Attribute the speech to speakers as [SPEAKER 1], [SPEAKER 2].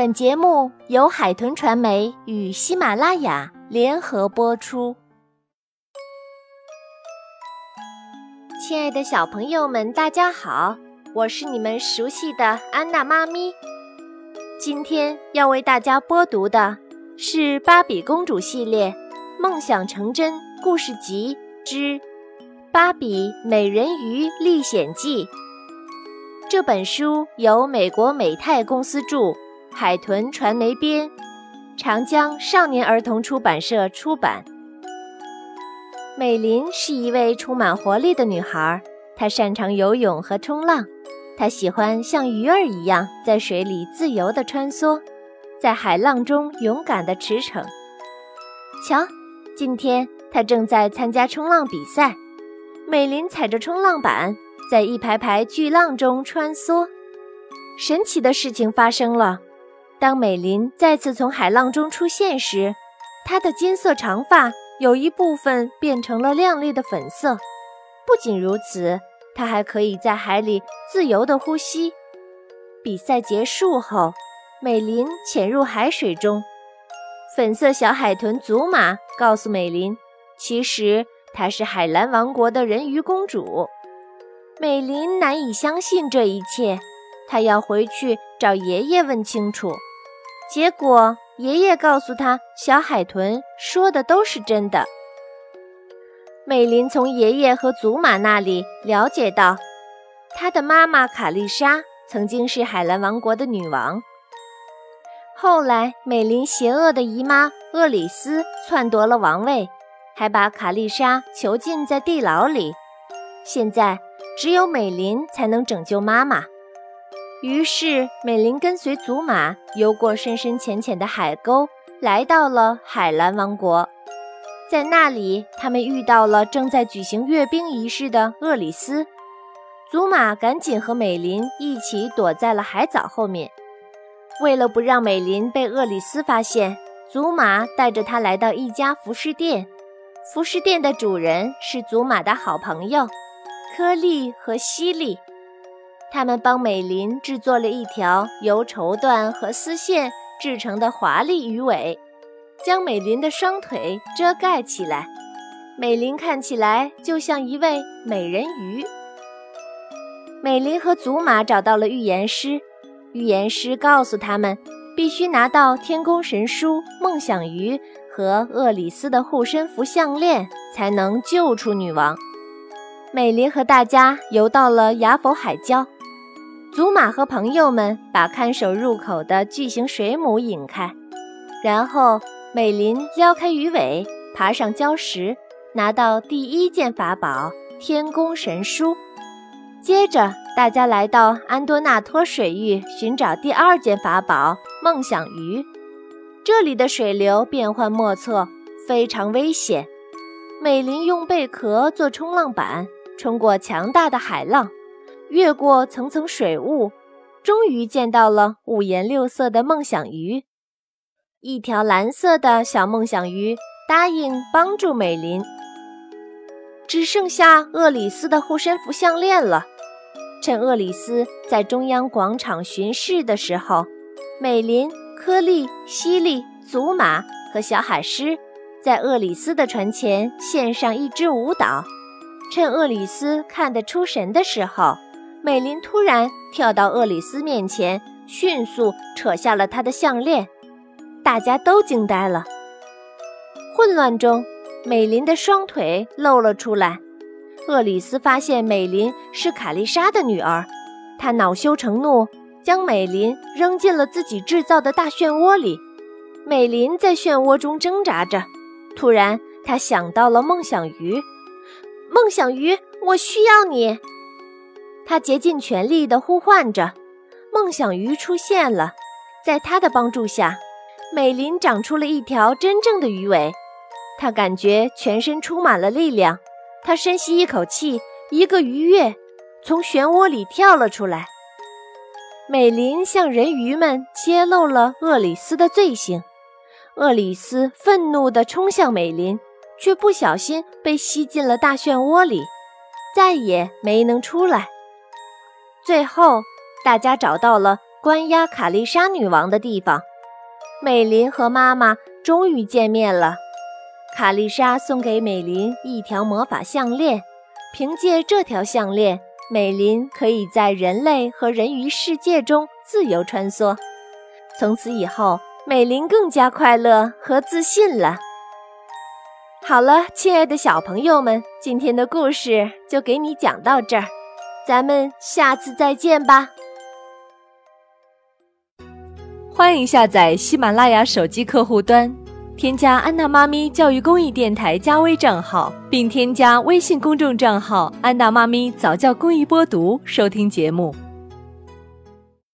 [SPEAKER 1] 本节目由海豚传媒与喜马拉雅联合播出。亲爱的小朋友们，大家好，我是你们熟悉的安娜妈咪。今天要为大家播读的是《芭比公主系列梦想成真故事集之芭比美人鱼历险记》。这本书由美国美泰公司著。海豚传媒编，长江少年儿童出版社出版。美林是一位充满活力的女孩，她擅长游泳和冲浪，她喜欢像鱼儿一样在水里自由地穿梭，在海浪中勇敢地驰骋。瞧，今天她正在参加冲浪比赛。美林踩着冲浪板，在一排排巨浪中穿梭。神奇的事情发生了。当美琳再次从海浪中出现时，她的金色长发有一部分变成了亮丽的粉色。不仅如此，她还可以在海里自由地呼吸。比赛结束后，美琳潜入海水中。粉色小海豚祖玛告诉美琳，其实她是海蓝王国的人鱼公主。美琳难以相信这一切，她要回去找爷爷问清楚。结果，爷爷告诉他，小海豚说的都是真的。美琳从爷爷和祖玛那里了解到，她的妈妈卡丽莎曾经是海蓝王国的女王。后来，美琳邪恶的姨妈厄里斯篡夺了王位，还把卡丽莎囚禁在地牢里。现在，只有美琳才能拯救妈妈。于是，美琳跟随祖玛游过深深浅浅的海沟，来到了海蓝王国。在那里，他们遇到了正在举行阅兵仪式的厄里斯。祖玛赶紧和美琳一起躲在了海藻后面。为了不让美琳被厄里斯发现，祖玛带着她来到一家服饰店。服饰店的主人是祖玛的好朋友科利和西利。他们帮美琳制作了一条由绸缎和丝线制成的华丽鱼尾，将美琳的双腿遮盖起来。美琳看起来就像一位美人鱼。美琳和祖玛找到了预言师，预言师告诉他们，必须拿到天宫神书梦想鱼和厄里斯的护身符项链，才能救出女王。美琳和大家游到了雅佛海礁。祖玛和朋友们把看守入口的巨型水母引开，然后美琳撩开鱼尾，爬上礁石，拿到第一件法宝天宫神书。接着，大家来到安多纳托水域寻找第二件法宝梦想鱼。这里的水流变幻莫测，非常危险。美琳用贝壳做冲浪板，冲过强大的海浪。越过层层水雾，终于见到了五颜六色的梦想鱼。一条蓝色的小梦想鱼答应帮助美林。只剩下厄里斯的护身符项链了。趁厄里斯在中央广场巡视的时候，美林、科利、西利、祖玛和小海狮在厄里斯的船前献上一支舞蹈。趁厄里斯看得出神的时候。美琳突然跳到厄里斯面前，迅速扯下了他的项链，大家都惊呆了。混乱中，美琳的双腿露了出来。厄里斯发现美琳是卡丽莎的女儿，他恼羞成怒，将美琳扔进了自己制造的大漩涡里。美琳在漩涡中挣扎着，突然，她想到了梦想鱼。梦想鱼，我需要你。他竭尽全力地呼唤着，梦想鱼出现了。在他的帮助下，美琳长出了一条真正的鱼尾。他感觉全身充满了力量。他深吸一口气，一个鱼跃，从漩涡里跳了出来。美琳向人鱼们揭露了厄里斯的罪行。厄里斯愤怒地冲向美琳，却不小心被吸进了大漩涡里，再也没能出来。最后，大家找到了关押卡丽莎女王的地方。美琳和妈妈终于见面了。卡丽莎送给美琳一条魔法项链，凭借这条项链，美琳可以在人类和人鱼世界中自由穿梭。从此以后，美琳更加快乐和自信了。好了，亲爱的小朋友们，今天的故事就给你讲到这儿，咱们下次再见吧。
[SPEAKER 2] 欢迎下载喜马拉雅手机客户端，添加安娜妈咪教育公益电台加微账号，并添加微信公众账号“安娜妈咪早教公益播读”收听节目。